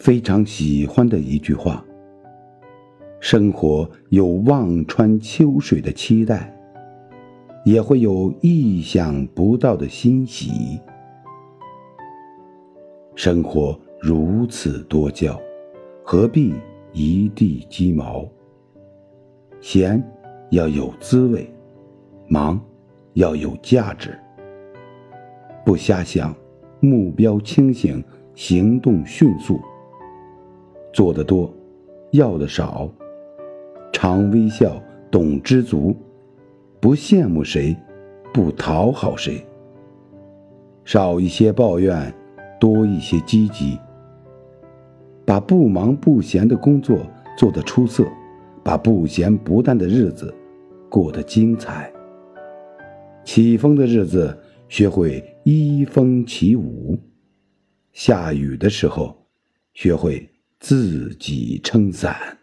非常喜欢的一句话：“生活有望穿秋水的期待，也会有意想不到的欣喜。生活如此多娇，何必一地鸡毛？闲要有滋味，忙要有价值。不瞎想，目标清醒，行动迅速。做得多，要的少。常微笑，懂知足，不羡慕谁，不讨好谁。少一些抱怨，多一些积极。把不忙不闲的工作做得出色，把不咸不淡的日子过得精彩。起风的日子，学会依风起舞；下雨的时候，学会自己撑伞。